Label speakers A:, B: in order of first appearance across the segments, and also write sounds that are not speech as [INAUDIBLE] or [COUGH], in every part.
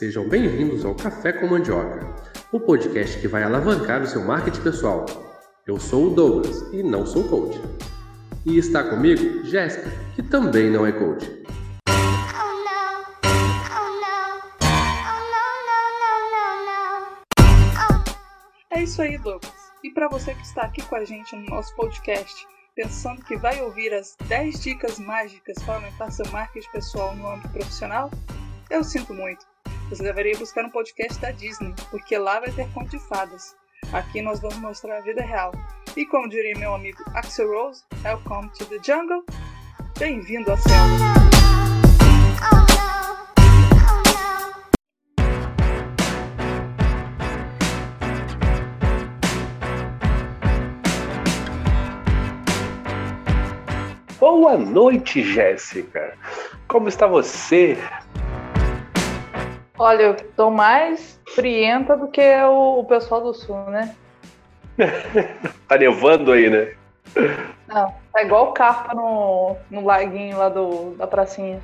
A: Sejam bem-vindos ao Café com Mandioca, o podcast que vai alavancar o seu marketing pessoal. Eu sou o Douglas e não sou coach. E está comigo Jéssica, que também não é coach.
B: É isso aí, Douglas. E para você que está aqui com a gente no nosso podcast, pensando que vai ouvir as 10 dicas mágicas para aumentar seu marketing pessoal no âmbito profissional, eu sinto muito. Você deveria buscar um podcast da Disney, porque lá vai ter conto de fadas. Aqui nós vamos mostrar a vida real. E como diria meu amigo Axel Rose, Welcome to the Jungle. Bem-vindo à selva.
A: Boa noite, Jéssica. Como está você?
B: Olha, eu tô mais frienta do que o, o pessoal do sul, né? [LAUGHS]
A: tá nevando aí, né?
B: Não, tá igual carpa no, no laguinho lá do, da pracinha.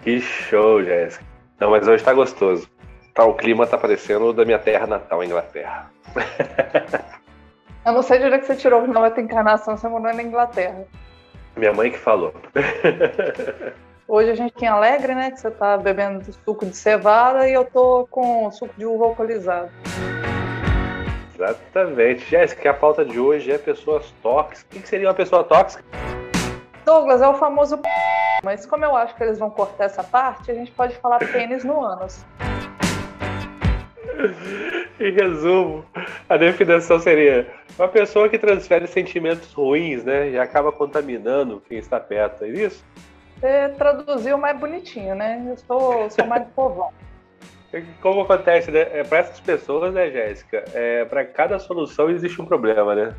A: Que show, Jéssica. Não, mas hoje tá gostoso. Tá, o clima tá parecendo o da minha terra natal, Inglaterra. [LAUGHS]
B: Eu não sei de onde é que você tirou que não vai ter encarnação, você morou na Inglaterra.
A: Minha mãe que falou. [LAUGHS]
B: Hoje a gente tem alegre, né? Que você tá bebendo suco de cevada e eu tô com suco de uva alcoolizado.
A: Exatamente. Jéssica, a pauta de hoje é pessoas tóxicas. O que seria uma pessoa tóxica?
B: Douglas, é o famoso mas como eu acho que eles vão cortar essa parte, a gente pode falar pênis no ânus. [LAUGHS]
A: em resumo, a definição seria uma pessoa que transfere sentimentos ruins, né? E acaba contaminando quem está perto, é isso?
B: Você traduziu mais bonitinho, né? Eu sou, sou mais [LAUGHS] povão.
A: Como acontece, né? É, para essas pessoas, né, Jéssica? É, para cada solução existe um problema, né?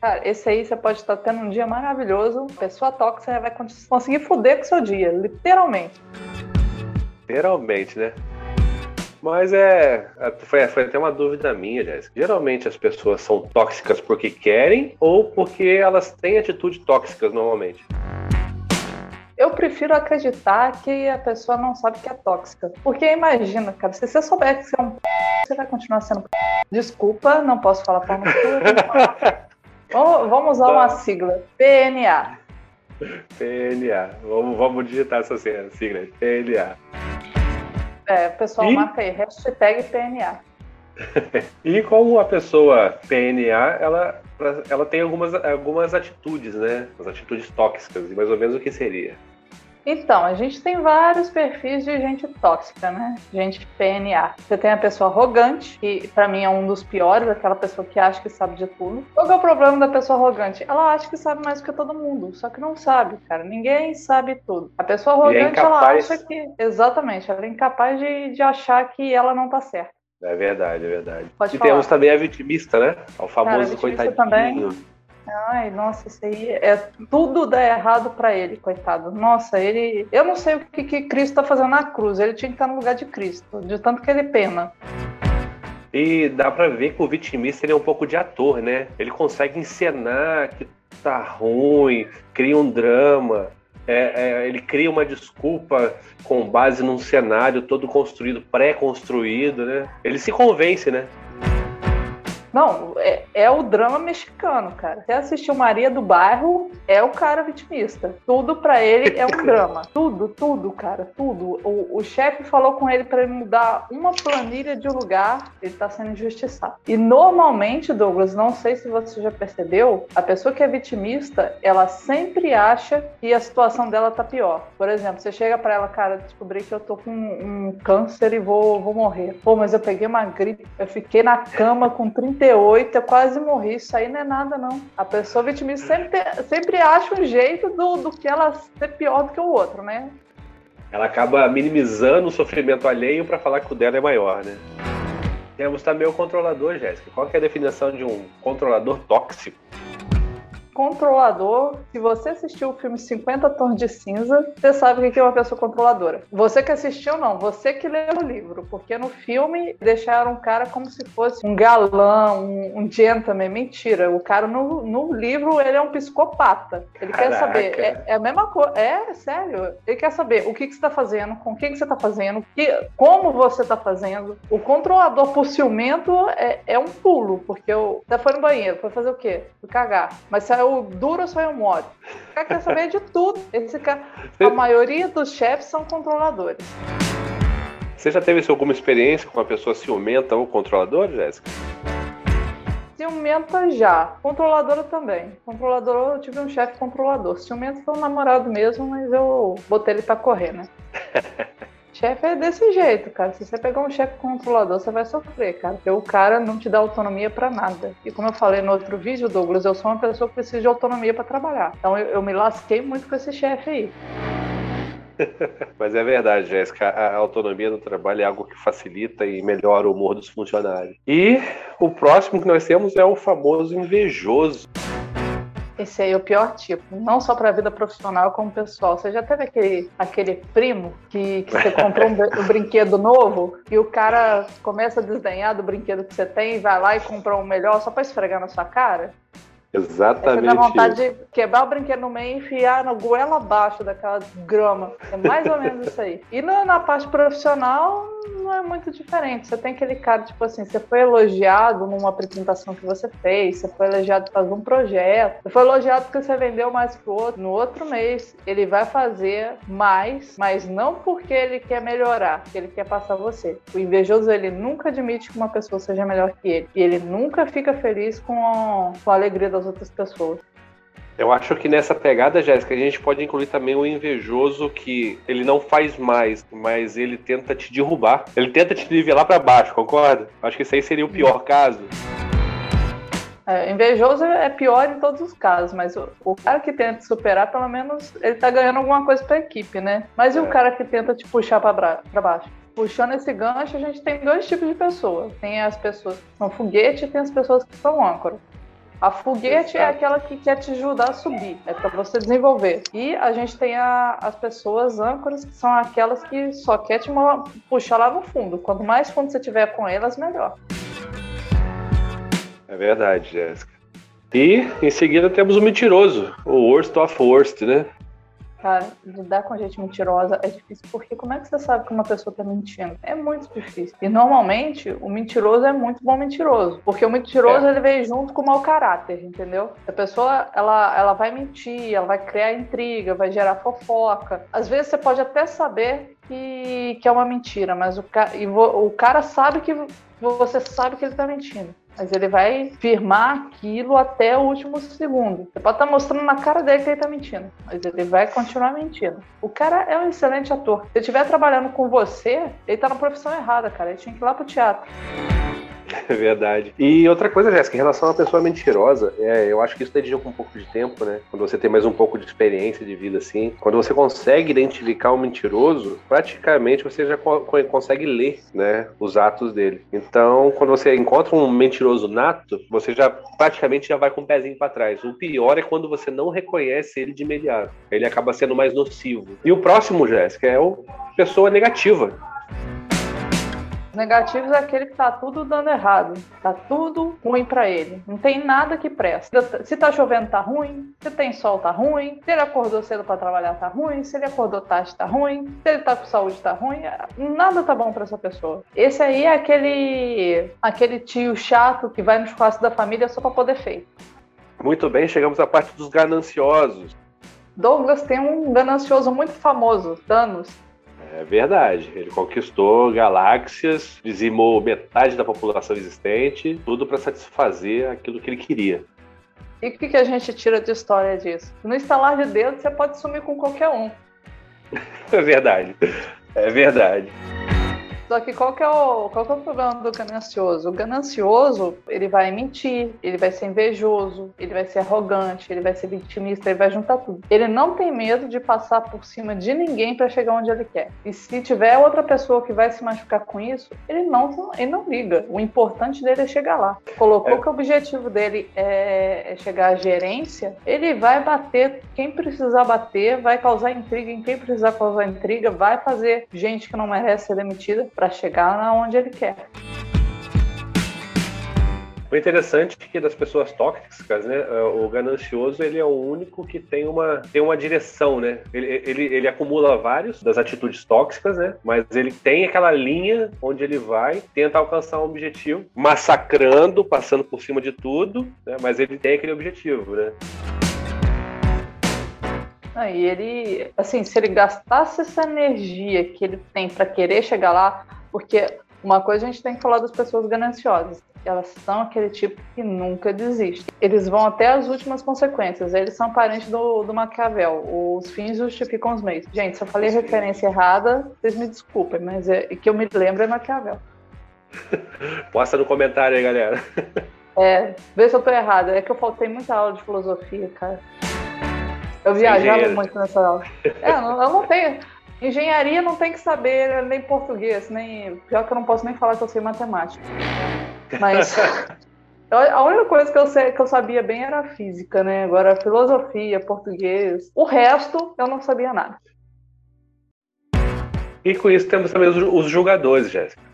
B: Cara, esse aí você pode estar tendo um dia maravilhoso, pessoa tóxica vai conseguir foder com o seu dia, literalmente.
A: Literalmente, né? Mas é. Foi, foi até uma dúvida minha, Jéssica. Geralmente as pessoas são tóxicas porque querem ou porque elas têm atitudes tóxicas normalmente?
B: Eu prefiro acreditar que a pessoa não sabe que é tóxica. Porque imagina, cara, se você souber que você é um você vai continuar sendo Desculpa, não posso falar forma vamos, vamos usar uma sigla. PNA.
A: PNA. Vamos, vamos digitar essa sigla. PNA.
B: É, o pessoal e... marca aí, hashtag PNA. [LAUGHS]
A: e como a pessoa PNA, ela, ela tem algumas, algumas atitudes, né? As atitudes tóxicas, e mais ou menos o que seria?
B: Então, a gente tem vários perfis de gente tóxica, né? Gente PNA. Você tem a pessoa arrogante, que para mim é um dos piores, aquela pessoa que acha que sabe de tudo. Qual é o problema da pessoa arrogante? Ela acha que sabe mais do que todo mundo, só que não sabe, cara. Ninguém sabe tudo. A pessoa é arrogante, é ela acha que. Exatamente, ela é incapaz de, de achar que ela não tá certa.
A: É verdade, é verdade. Pode e falar. temos também a vitimista, né? O famoso Cara, coitadinho. Também
B: Ai, nossa, isso aí é tudo dá errado para ele, coitado. Nossa, ele. Eu não sei o que, que Cristo tá fazendo na cruz. Ele tinha que estar no lugar de Cristo, de tanto que ele pena.
A: E dá para ver que o vitimista ele é um pouco de ator, né? Ele consegue encenar que tá ruim, cria um drama. É, é, ele cria uma desculpa com base num cenário todo construído, pré-construído, né? Ele se convence, né?
B: Não, é, é, o drama mexicano, cara. Você assistiu Maria do Bairro, é o cara vitimista. Tudo para ele é um [LAUGHS] drama. Tudo, tudo, cara, tudo. O, o chefe falou com ele para ele mudar uma planilha de lugar, ele tá sendo injustiçado. E normalmente, Douglas, não sei se você já percebeu, a pessoa que é vitimista, ela sempre acha que a situação dela tá pior. Por exemplo, você chega para ela, cara, descobri que eu tô com um câncer e vou, vou morrer. Pô, mas eu peguei uma gripe, eu fiquei na cama com 30 38, eu quase morri. Isso aí não é nada, não. A pessoa vitimista sempre, sempre acha um jeito do, do que ela ser pior do que o outro, né?
A: Ela acaba minimizando o sofrimento alheio para falar que o dela é maior, né? Temos também o controlador, Jéssica. Qual é a definição de um controlador tóxico?
B: Controlador, se você assistiu o filme 50 Tons de Cinza, você sabe o que é uma pessoa controladora. Você que assistiu, não, você que leu o livro, porque no filme deixaram o cara como se fosse um galã, um, um gentleman. Mentira, o cara no, no livro ele é um psicopata. Ele Caraca. quer saber, é, é, a mesma coisa, é sério, ele quer saber o que, que você está fazendo, com quem que você está fazendo, que, como você está fazendo. O controlador por ciumento é, é um pulo, porque o, você foi no banheiro, foi fazer o quê? Foi cagar. Mas saiu duro ou saiu mole? O cara quer saber de tudo. Esse cara, a maioria dos chefes são controladores.
A: Você já teve alguma experiência com uma pessoa ciumenta ou controladora, Jéssica?
B: Ciumenta já. Controladora também. Controladora, eu tive um chefe controlador. Ciumenta foi um namorado mesmo, mas eu botei ele pra correr, né? [LAUGHS] chefe é desse jeito, cara. Se você pegar um chefe controlador, você vai sofrer, cara. Porque o cara não te dá autonomia para nada. E como eu falei no outro vídeo, Douglas, eu sou uma pessoa que precisa de autonomia para trabalhar. Então eu, eu me lasquei muito com esse chefe aí. [LAUGHS]
A: Mas é verdade, Jéssica, a autonomia do trabalho é algo que facilita e melhora o humor dos funcionários. E o próximo que nós temos é o famoso invejoso.
B: Esse aí é o pior tipo, não só para a vida profissional, como pessoal. Você já teve aquele, aquele primo que, que você comprou um, um, brinquedo novo e o cara começa a desdenhar do brinquedo que você tem e vai lá e compra um melhor só para esfregar na sua cara?
A: Exatamente.
B: Você dá vontade de quebrar o brinquedo no meio e enfiar na goela abaixo daquela grama. É mais ou menos isso aí. E na, na parte profissional, não é muito diferente. Você tem aquele cara, tipo assim, você foi elogiado numa apresentação que você fez, você foi elogiado por um projeto, você foi elogiado porque você vendeu mais que o outro. No outro mês, ele vai fazer mais, mas não porque ele quer melhorar, porque ele quer passar você. O invejoso, ele nunca admite que uma pessoa seja melhor que ele. E ele nunca fica feliz com a, com a alegria das outras pessoas.
A: Eu acho que nessa pegada, Jéssica, a gente pode incluir também o invejoso que ele não faz mais, mas ele tenta te derrubar. Ele tenta te nivelar para baixo, concorda? Acho que esse aí seria o pior caso.
B: É, invejoso é pior em todos os casos, mas o, o, cara que tenta superar, pelo menos, ele tá ganhando alguma coisa pra equipe, né? Mas e é. o cara que tenta te puxar pra, pra baixo? Puxando esse gancho, a gente tem dois tipos de pessoas. Tem as pessoas que são foguete e tem as pessoas que são âncora. A foguete é Exato. é aquela que quer te ajudar a subir, é para você desenvolver. E a gente tem a, as pessoas âncoras, que são aquelas que só quer te puxar lá no fundo. Quanto mais fundo você tiver com elas, melhor.
A: É verdade, Jéssica. E em seguida temos o mentiroso, o worst of worst, né?
B: Cara, lidar com gente mentirosa é difícil, porque como é que você sabe que uma pessoa tá mentindo? É muito difícil. E normalmente o mentiroso é muito bom mentiroso, porque o mentiroso é. ele veio junto com o mau caráter, entendeu? A pessoa ela, ela vai mentir, ela vai criar intriga, vai gerar fofoca. Às vezes você pode até saber que, que é uma mentira, mas o, ca, o cara sabe que você sabe que ele tá mentindo mas ele vai firmar aquilo até o último segundo. Você pode estar tá mostrando na cara dele que ele está mentindo, mas ele vai continuar mentindo. O cara é um excelente ator. Se ele estiver trabalhando com você, ele está na profissão errada, cara. Ele tinha que ir lá pro teatro. [LAUGHS]
A: É verdade. E outra coisa, Jéssica, em relação a uma pessoa mentirosa, é, eu acho que isso dedica um pouco de tempo, né? Quando você tem mais um pouco de experiência de vida assim, quando você consegue identificar um mentiroso, praticamente você já co consegue ler, né, os atos dele. Então, quando você encontra um mentiroso nato, você já praticamente já vai com o um pezinho para trás. O pior é quando você não reconhece ele de imediato. Ele acaba sendo mais nocivo. E o próximo, Jéssica, é o pessoa negativa
B: negativos é aquele que tá tudo dando errado, tá tudo ruim para ele, não tem nada que presta. Se tá chovendo tá ruim, se tem sol tá ruim, se ele acordou cedo para trabalhar tá ruim, se ele acordou tarde tá ruim, se ele tá com saúde tá ruim, nada tá bom para essa pessoa. Esse aí é aquele aquele tio chato que vai no churrasco da família só para poder feito.
A: Muito bem, chegamos à parte dos gananciosos.
B: Douglas tem um ganancioso muito famoso, Thanos.
A: É verdade. Ele conquistou galáxias, dizimou metade da população existente, tudo para satisfazer aquilo que ele queria.
B: E o que, que a gente tira de história disso? No instalar de dedo, você pode sumir com qualquer um. [LAUGHS]
A: É verdade. É verdade.
B: Só que qual que, é o, qual que é o problema do ganancioso? O ganancioso, ele vai mentir, ele vai ser invejoso, ele vai ser arrogante, ele vai ser vitimista, ele vai juntar tudo. Ele não tem medo de passar por cima de ninguém para chegar onde ele quer. E se tiver outra pessoa que vai se machucar com isso, ele não, ele não liga. O importante dele é chegar lá. Colocou é. que o objetivo dele é, é chegar à gerência, ele vai bater quem precisar bater, vai causar intriga em quem precisar causar intriga, vai fazer gente que não merece ser demitida para chegar aonde ele quer.
A: O interessante é que das pessoas tóxicas, né, é, o ganancioso ele é o único que tem uma, tem uma direção, né? Ele, ele, ele acumula vários das atitudes tóxicas, né? Mas ele tem aquela linha onde ele vai tentar alcançar um objetivo, massacrando, passando por cima de tudo, né? Mas ele tem aquele objetivo, né?
B: Ah, e ele, assim, se ele gastasse essa energia que ele tem para querer chegar lá, porque uma coisa a gente tem que falar das pessoas gananciosas. Elas são aquele tipo que nunca desiste. Eles vão até as últimas consequências. Eles são parentes do, do Maquiavel. Os fins justificam os meios. Gente, se eu falei referência errada, vocês me desculpem, mas é, que eu me lembro é Maquiavel. [LAUGHS]
A: Posta no comentário aí, galera.
B: É, vê se eu tô errada. É que eu faltei muita aula de filosofia, cara. Eu viajava muito nessa aula. É, eu não, eu não tenho. Engenharia não tem que saber nem português, nem. Pior que eu não posso nem falar que eu sei matemática. Mas. [LAUGHS] A única coisa que eu, sei, que eu sabia bem era física, né? Agora, filosofia, português. O resto, eu não sabia nada.
A: E com isso temos também os, os julgadores, Jéssica.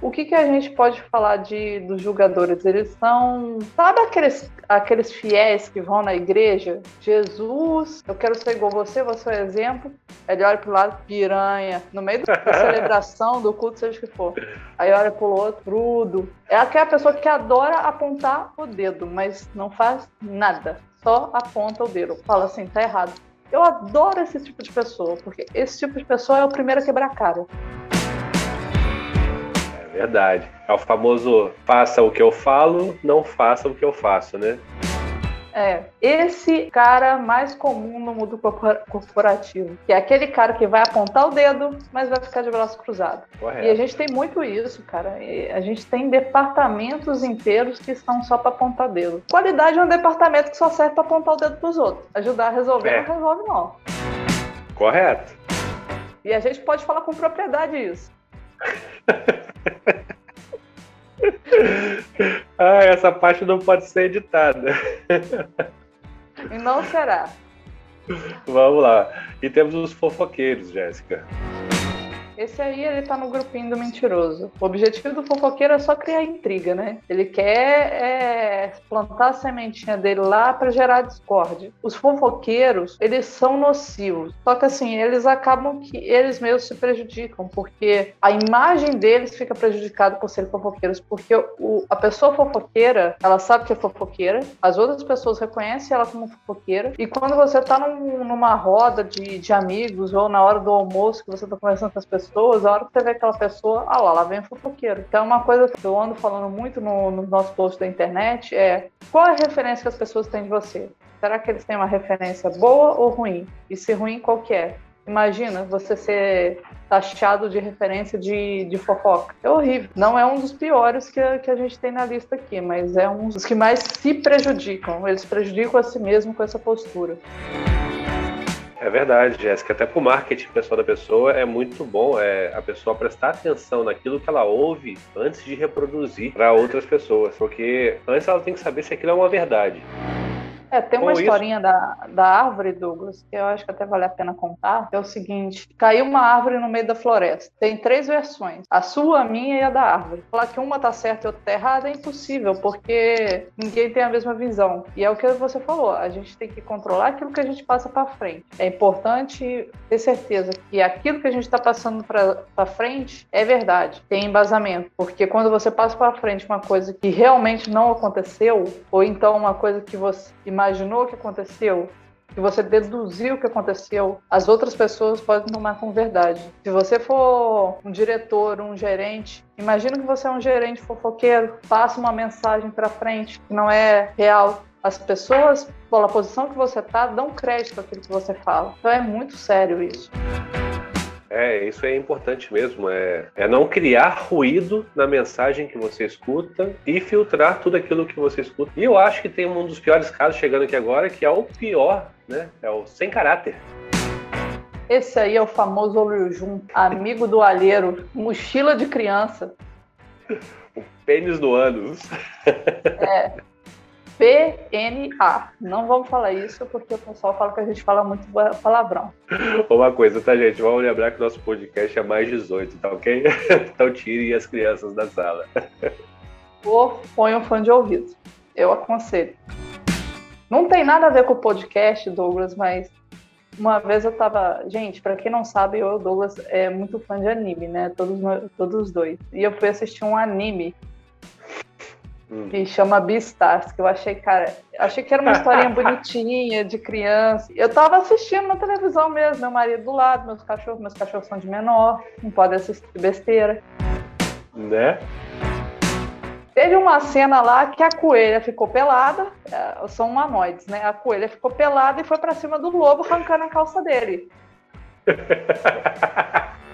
B: O que, que a gente pode falar de, dos julgadores? Eles são. Sabe aqueles, aqueles fiéis que vão na igreja? Jesus, eu quero ser igual você, você é o exemplo. Ele olha pro lado, piranha. No meio da [LAUGHS] celebração, do culto, seja o que for. Aí olha pro outro, brudo. É aquela pessoa que adora apontar o dedo, mas não faz nada. Só aponta o dedo. Fala assim, tá errado. Eu adoro esse tipo de pessoa, porque esse tipo de pessoa é o primeiro a quebrar a cara.
A: Verdade. É o famoso faça o que eu falo, não faça o que eu faço, né?
B: É, esse cara mais comum no mundo corporativo, que é aquele cara que vai apontar o dedo, mas vai ficar de braço cruzado. Correto. E a gente tem muito isso, cara. E a gente tem departamentos inteiros que são só para apontar dedo. Qualidade é um departamento que só serve para apontar o dedo pros outros. Ajudar a resolver é. não resolve não.
A: Correto.
B: E a gente pode falar com propriedade isso. [LAUGHS]
A: ah, essa parte não pode ser editada.
B: E não será.
A: Vamos lá. E temos os fofoqueiros, Jéssica.
B: Esse aí, ele tá no grupinho do mentiroso. O objetivo do fofoqueiro é só criar intriga, né? Ele quer é, plantar a sementinha dele lá para gerar discórdia. Os fofoqueiros, eles são nocivos. Só que assim, eles acabam que eles mesmos se prejudicam, porque a imagem deles fica prejudicada por serem fofoqueiros, porque o, a pessoa fofoqueira, ela sabe que é fofoqueira, as outras pessoas reconhecem ela como fofoqueira, e quando você tá num, numa roda de, de amigos ou na hora do almoço que você tá conversando com as pessoas, pessoas, a hora que você vê aquela pessoa, ah lá, lá vem o fofoqueiro. Então, uma coisa que eu ando falando muito no, no nosso post da internet é qual é a referência que as pessoas têm de você? Será que eles têm uma referência boa ou ruim? E se ruim, qual que é? Imagina você ser taxado de referência de, de fofoca. É horrível. Não é um dos piores que a, que a gente tem na lista aqui, mas é um dos que mais se prejudicam. Eles prejudicam a si mesmo com essa postura.
A: É verdade, Jéssica. Até para o marketing pessoal da pessoa é muito bom é, a pessoa prestar atenção naquilo que ela ouve antes de reproduzir para outras pessoas. Porque antes ela tem que saber se aquilo é uma verdade.
B: É, tem uma Com historinha da, da árvore, Douglas, que eu acho que até vale a pena contar. É o seguinte: caiu uma árvore no meio da floresta. Tem três versões: a sua, a minha e a da árvore. Falar que uma tá certa e outra tá errada é impossível, porque ninguém tem a mesma visão. E é o que você falou: a gente tem que controlar aquilo que a gente passa para frente. É importante ter certeza que aquilo que a gente está passando para frente é verdade, tem embasamento. Porque quando você passa para frente uma coisa que realmente não aconteceu, ou então uma coisa que você imaginou o que aconteceu, que você deduziu o que aconteceu, as outras pessoas podem tomar como verdade. Se você for um diretor, um gerente, imagina que você é um gerente fofoqueiro, passa uma mensagem para frente que não é real. As pessoas, pela posição que você tá, dão crédito àquilo que você fala. Então é muito sério isso.
A: É, isso é importante mesmo. É, é não criar ruído na mensagem que você escuta e filtrar tudo aquilo que você escuta. E eu acho que tem um dos piores casos chegando aqui agora, que é o pior, né? É o sem caráter.
B: Esse aí é o famoso olho junto, amigo do alheiro, mochila de criança. [LAUGHS]
A: O pênis do ânus.
B: É. [LAUGHS] PNA. Não vamos falar isso porque o pessoal fala que a gente fala muito palavrão.
A: Uma coisa, tá, gente? Vamos lembrar que o nosso podcast é mais 18, tá ok? [LAUGHS] Então tirem as crianças da sala.
B: Ou põe um fone de ouvido. Eu aconselho. Não tem nada a ver com o podcast, Douglas, mas uma vez eu tava. Gente, para quem não sabe, eu e o Douglas é muito fã de anime, né? Todos, todos os dois. E eu fui assistir um anime hum. que chama Beastars, que eu achei, cara, achei que era uma historinha bonitinha de criança. Eu tava assistindo na televisão mesmo, meu marido do lado, meus cachorros, meus cachorros são de menor, não podem assistir besteira.
A: Né?
B: Teve uma cena lá que a coelha ficou pelada, é, são humanoides, né? A coelha ficou pelada e foi para cima do lobo arrancando a calça dele. [LAUGHS]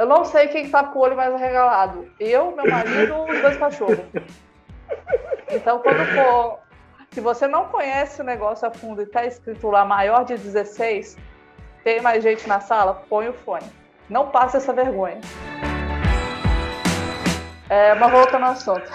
B: Eu não sei quem tá com o olho mais arregalado. Eu, meu marido ou os dois cachorros. Então, quando for. Se você não conhece o negócio a fundo e tá escrito lá maior de 16, tem mais gente na sala, põe o fone. Não passe essa vergonha. É, mas voltando ao assunto.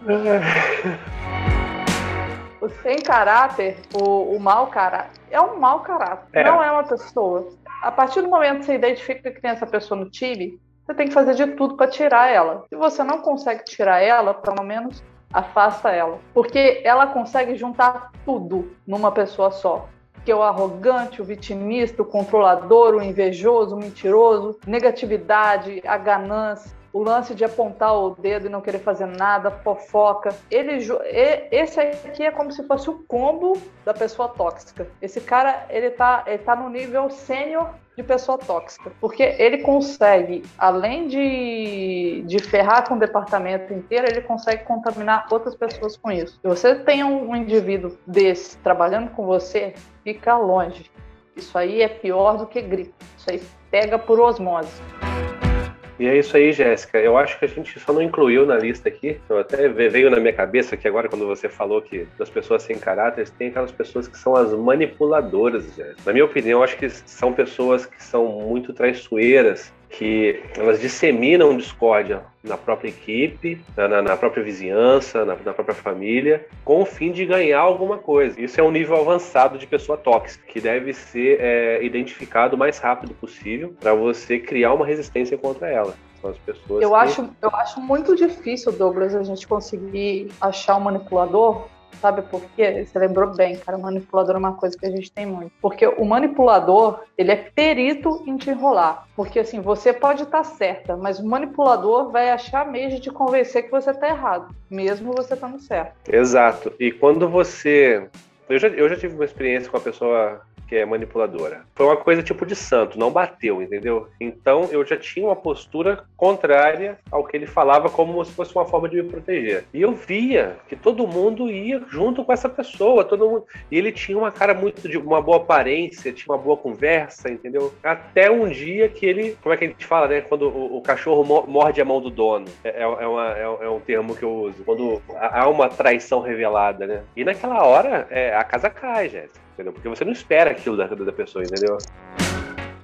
B: [LAUGHS] o sem caráter, o, o mau caráter, é um mau caráter, é. não é uma pessoa a partir do momento que você identifica que tem essa pessoa no time, você tem que fazer de tudo para tirar ela. Se você não consegue tirar ela, pelo menos afasta ela. Porque ela consegue juntar tudo numa pessoa só. Que é o arrogante, o vitimista, o controlador, o invejoso, o mentiroso, negatividade, a ganância, o lance de apontar o dedo e não querer fazer nada, fofoca. Ele, esse aqui é como se fosse o combo da pessoa tóxica. Esse cara, ele tá, ele tá no nível sênior de pessoa tóxica. Porque ele consegue, além de, de ferrar com o departamento inteiro, ele consegue contaminar outras pessoas com isso. Se você tem um indivíduo desse trabalhando com você, fica longe. Isso aí é pior do que gripe. Isso aí pega por osmose.
A: E é isso aí, Jéssica. Eu acho que a gente só não incluiu na lista aqui. Eu até veio na minha cabeça que agora, quando você falou que das pessoas sem caráter, tem aquelas pessoas que são as manipuladoras, Jéssica. Na minha opinião, eu acho que são pessoas que são muito traiçoeiras, que elas disseminam discórdia na própria equipe, na, na própria vizinhança, na, na, própria família, com o fim de ganhar alguma coisa. Isso é um nível avançado de pessoa tóxica, que deve ser é, identificado o mais rápido possível para você criar uma resistência contra ela. São as pessoas
B: eu,
A: que...
B: acho, eu acho muito difícil, Douglas, a gente conseguir achar um manipulador Sabe por quê? Você lembrou bem, cara. O manipulador é uma coisa que a gente tem muito. Porque o manipulador, ele é perito em te enrolar. Porque assim, você pode estar certa, mas o manipulador vai achar meio de convencer que você está errado, mesmo você estando certo.
A: Exato. E quando você. Eu já, eu já tive uma experiência com a pessoa que é manipuladora. Foi uma coisa tipo de santo, não bateu, entendeu? Então eu já tinha uma postura contrária ao que ele falava, como se fosse uma forma de me proteger. E eu via que todo mundo ia junto com essa pessoa, todo mundo. E ele tinha uma cara muito de uma boa aparência, tinha uma boa conversa, entendeu? Até um dia que ele, como é que a gente fala, né? Quando o, o cachorro morde a mão do dono. É, é, é, uma, é, é, um termo que eu uso. Quando há uma traição revelada, né? E naquela hora, é, a casa cai, Jéssica entendeu? Porque você não espera aquilo da, da pessoa, entendeu?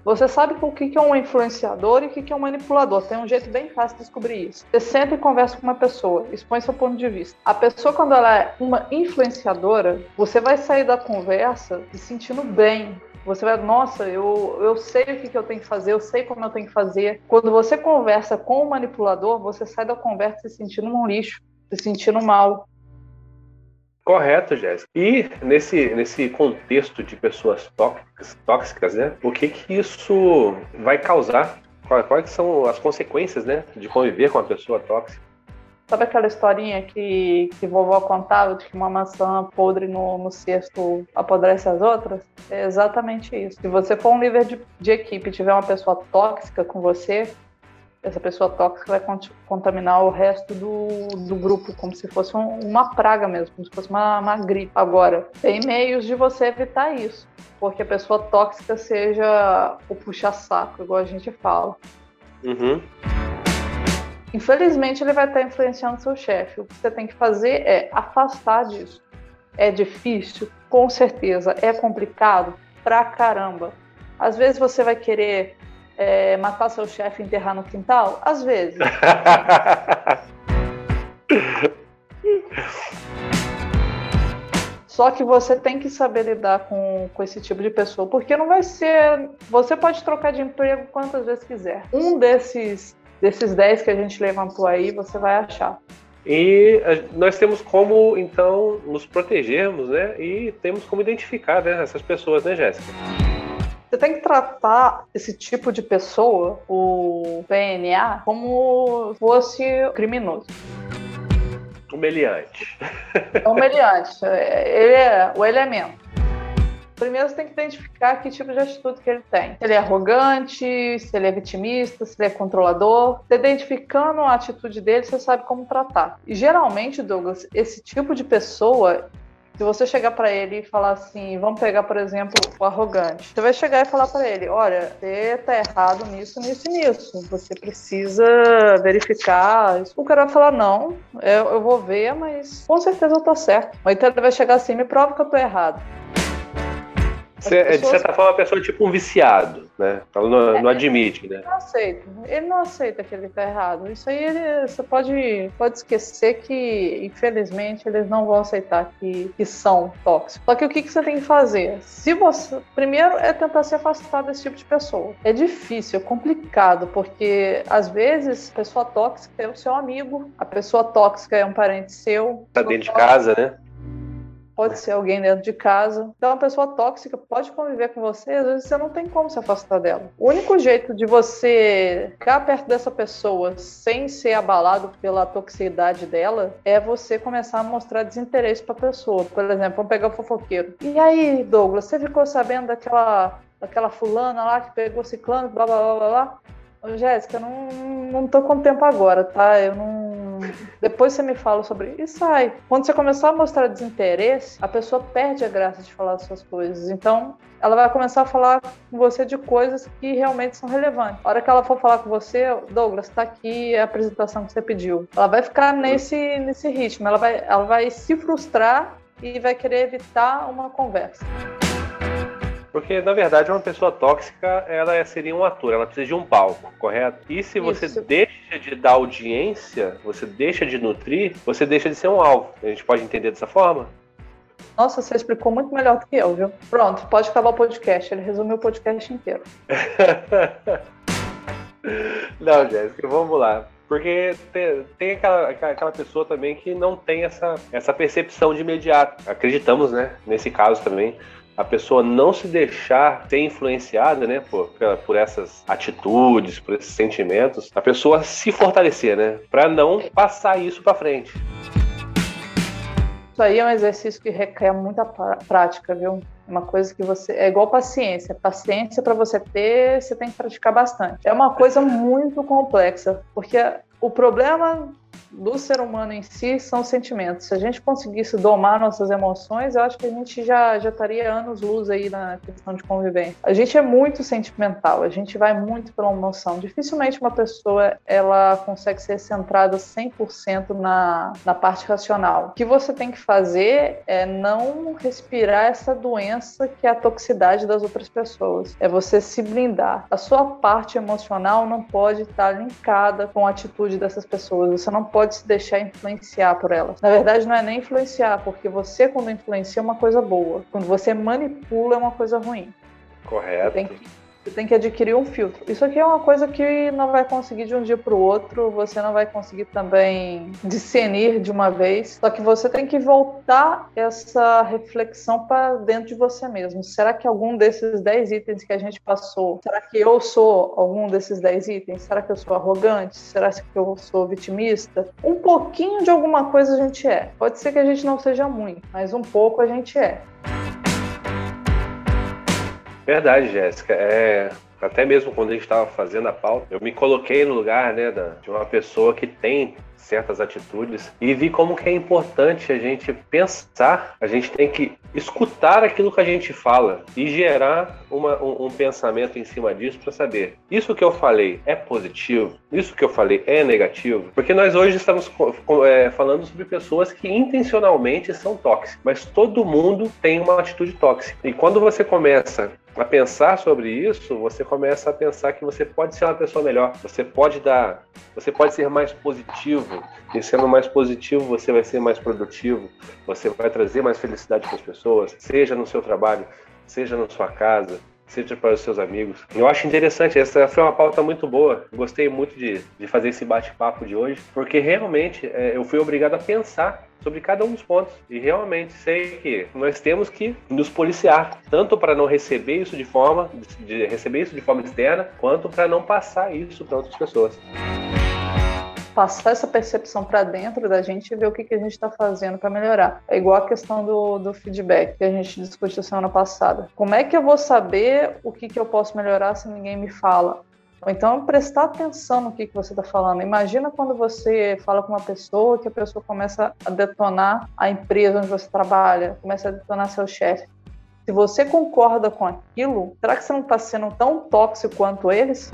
B: Você sabe o que é um influenciador e o que é um manipulador. Tem um jeito bem fácil de descobrir isso. Você senta e conversa com uma pessoa, expõe seu ponto de vista. A pessoa, quando ela é uma influenciadora, você vai sair da conversa se sentindo bem. Você vai, nossa, eu, eu sei o que, que eu tenho que fazer, eu sei como eu tenho que fazer. Quando você conversa com o manipulador, você sai da conversa se sentindo um lixo, se sentindo mal.
A: Correto, Jéssica. E nesse, nesse contexto de pessoas tóxicas, tóxicas, né? O que que isso vai causar? Quais são as consequências, né? De conviver com uma pessoa tóxica?
B: Sabe aquela historinha que, que vovó contava de que uma maçã podre no, no cesto apodrece as outras? É exatamente isso. Se você for um líder de, de equipe e tiver uma pessoa tóxica com você, essa pessoa tóxica vai contaminar o resto do, do grupo, como se fosse um, uma praga mesmo, como se fosse uma, uma gripe. Agora, tem meios de você evitar isso, porque a pessoa tóxica seja o puxa-saco, igual a gente fala.
A: Uhum.
B: Infelizmente, ele vai estar influenciando seu chefe. O que você tem que fazer é afastar disso. É difícil? Com certeza. É complicado? Pra caramba. Às vezes você vai querer é, matar seu chefe e enterrar no quintal? Às vezes. [LAUGHS] Só que você tem que saber lidar com, com esse tipo de pessoa, porque não vai ser. Você pode trocar de emprego quantas vezes quiser. Um desses, desses 10 que a gente levantou aí, você vai achar.
A: E nós temos como, então, nos protegermos, né? E temos como identificar né, essas pessoas, né, Jéssica?
B: Você tem que tratar esse tipo de pessoa, o PNA, como fosse criminoso.
A: Humilhante.
B: É humilhante. [LAUGHS] Ele é o elemento. Primeiro você tem que identificar que tipo de atitude que ele tem. Se ele é arrogante, se ele é vitimista, se ele é controlador. Você identificando a atitude dele, você sabe como tratar. E geralmente, Douglas, esse tipo de pessoa, se você chegar para ele e falar assim, vamos pegar, por exemplo, o arrogante. Você vai chegar e falar para ele, olha, você tá errado nisso, nisso e nisso. Você precisa verificar. O cara vai falar, não, eu, eu vou ver, mas com certeza eu tô certo. Ou então ele vai chegar assim, me prova que eu tô errado.
A: Pessoas... De certa forma, a pessoa é tipo um viciado, né? Ela não, é, não admite, né?
B: Ele não aceita. Ele não aceita que ele tá errado. Isso aí ele, você pode, pode esquecer que, infelizmente, eles não vão aceitar que, que são tóxicos. Só que o que, que você tem que fazer? Se você. Primeiro é tentar se afastar desse tipo de pessoa. É difícil, é complicado, porque às vezes a pessoa tóxica é o seu amigo, a pessoa tóxica é um parente seu.
A: Tá dentro de casa, né?
B: Pode ser alguém dentro de casa. Então, uma pessoa tóxica pode conviver com você, às vezes você não tem como se afastar dela. O único jeito de você ficar perto dessa pessoa sem ser abalado pela toxicidade dela é você começar a mostrar desinteresse para a pessoa. Por exemplo, vamos pegar o fofoqueiro. E aí, Douglas, você ficou sabendo daquela daquela fulana lá que pegou ciclano, blá blá blá blá Jéssica, não, não tô com tempo agora, tá? Eu não depois você me fala sobre e sai. Quando você começar a mostrar desinteresse, a pessoa perde a graça de falar suas coisas. Então, ela vai começar a falar com você de coisas que realmente são relevantes. A hora que ela for falar com você, Douglas, está aqui a apresentação que você pediu. Ela vai ficar nesse, nesse ritmo, ela vai, ela vai se frustrar e vai querer evitar uma conversa.
A: Porque, na verdade, uma pessoa tóxica, ela seria um ator, ela precisa de um palco, correto? E se você Isso. deixa de dar audiência, você deixa de nutrir, você deixa de ser um alvo. A gente pode entender dessa forma?
B: Nossa, você explicou muito melhor do que eu, viu? Pronto, pode acabar o podcast. Ele resumiu o podcast inteiro. [LAUGHS]
A: não, Jéssica, vamos lá. Porque tem, tem aquela, aquela pessoa também que não tem essa, essa percepção de imediato. Acreditamos, né? Nesse caso também a pessoa não se deixar ser influenciada, né, por, por essas atitudes, por esses sentimentos, a pessoa se fortalecer, né, para não passar isso para frente.
B: Isso aí é um exercício que requer muita prática, viu? Uma coisa que você. É igual paciência. Paciência, para você ter, você tem que praticar bastante. É uma coisa muito complexa, porque o problema do ser humano em si são sentimentos. Se a gente conseguisse domar nossas emoções, eu acho que a gente já, já estaria anos-luz aí na questão de convivência. A gente é muito sentimental, a gente vai muito pela emoção. Dificilmente uma pessoa ela consegue ser centrada 100% na, na parte racional. O que você tem que fazer é não respirar essa doença que é a toxicidade das outras pessoas. É você se blindar. A sua parte emocional não pode estar linkada com a atitude dessas pessoas. Você não pode se deixar influenciar por elas. Na verdade, não é nem influenciar, porque você, quando influencia, é uma coisa boa. Quando você manipula, é uma coisa ruim.
A: Correto. Você
B: tem que você tem que adquirir um filtro. Isso aqui é uma coisa que não vai conseguir de um dia para o outro, você não vai conseguir também discernir de uma vez. Só que você tem que voltar essa reflexão para dentro de você mesmo. Será que algum desses 10 itens que a gente passou, será que eu sou algum desses 10 itens? Será que eu sou arrogante? Será que eu sou vitimista? Um pouquinho de alguma coisa a gente é. Pode ser que a gente não seja muito, mas um pouco a gente é.
A: Verdade, Jéssica. É, até mesmo quando a gente estava fazendo a pauta, eu me coloquei no lugar né, da, de uma pessoa que tem certas atitudes e vi como que é importante a gente pensar, a gente tem que escutar aquilo que a gente fala e gerar uma, um, um, pensamento em cima disso para saber isso que eu falei é positivo, isso que eu falei é negativo, porque nós hoje estamos é, falando sobre pessoas que intencionalmente são tóxicas, mas todo mundo tem uma atitude tóxica. E quando você começa a pensar sobre isso, você começa a pensar que você pode ser uma pessoa melhor, você pode dar, você pode ser mais positivo, e sendo mais positivo, você vai ser mais produtivo, você vai trazer mais felicidade para as pessoas, seja no seu trabalho, seja na sua casa, seja para os seus amigos. Eu acho interessante, essa foi uma pauta muito boa. Gostei muito de, de fazer esse bate-papo de hoje, porque realmente é, eu fui obrigado a pensar sobre cada um dos pontos. E realmente sei que nós temos que nos policiar, tanto para não receber isso de forma, de receber isso de forma externa, quanto para não passar isso para outras pessoas
B: passar essa percepção para dentro da gente e ver o que, que a gente está fazendo para melhorar. É igual a questão do, do feedback que a gente discutiu semana passada. Como é que eu vou saber o que, que eu posso melhorar se ninguém me fala? Ou então prestar atenção no que, que você está falando. Imagina quando você fala com uma pessoa que a pessoa começa a detonar a empresa onde você trabalha, começa a detonar seu chefe. Se você concorda com aquilo, será que você não está sendo tão tóxico quanto eles?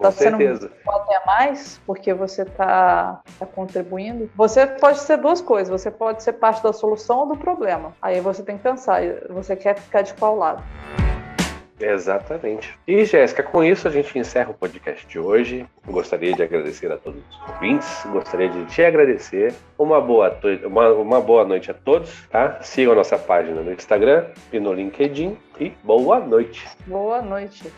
A: está sendo
B: até mais porque você está tá contribuindo. Você pode ser duas coisas. Você pode ser parte da solução ou do problema. Aí você tem que pensar. Você quer ficar de qual lado?
A: Exatamente. E Jéssica, com isso a gente encerra o podcast de hoje. Gostaria de agradecer a todos os ouvintes, gostaria de te agradecer. Uma boa, uma, uma boa noite a todos, tá? Sigam a nossa página no Instagram e no LinkedIn e boa noite.
B: Boa noite.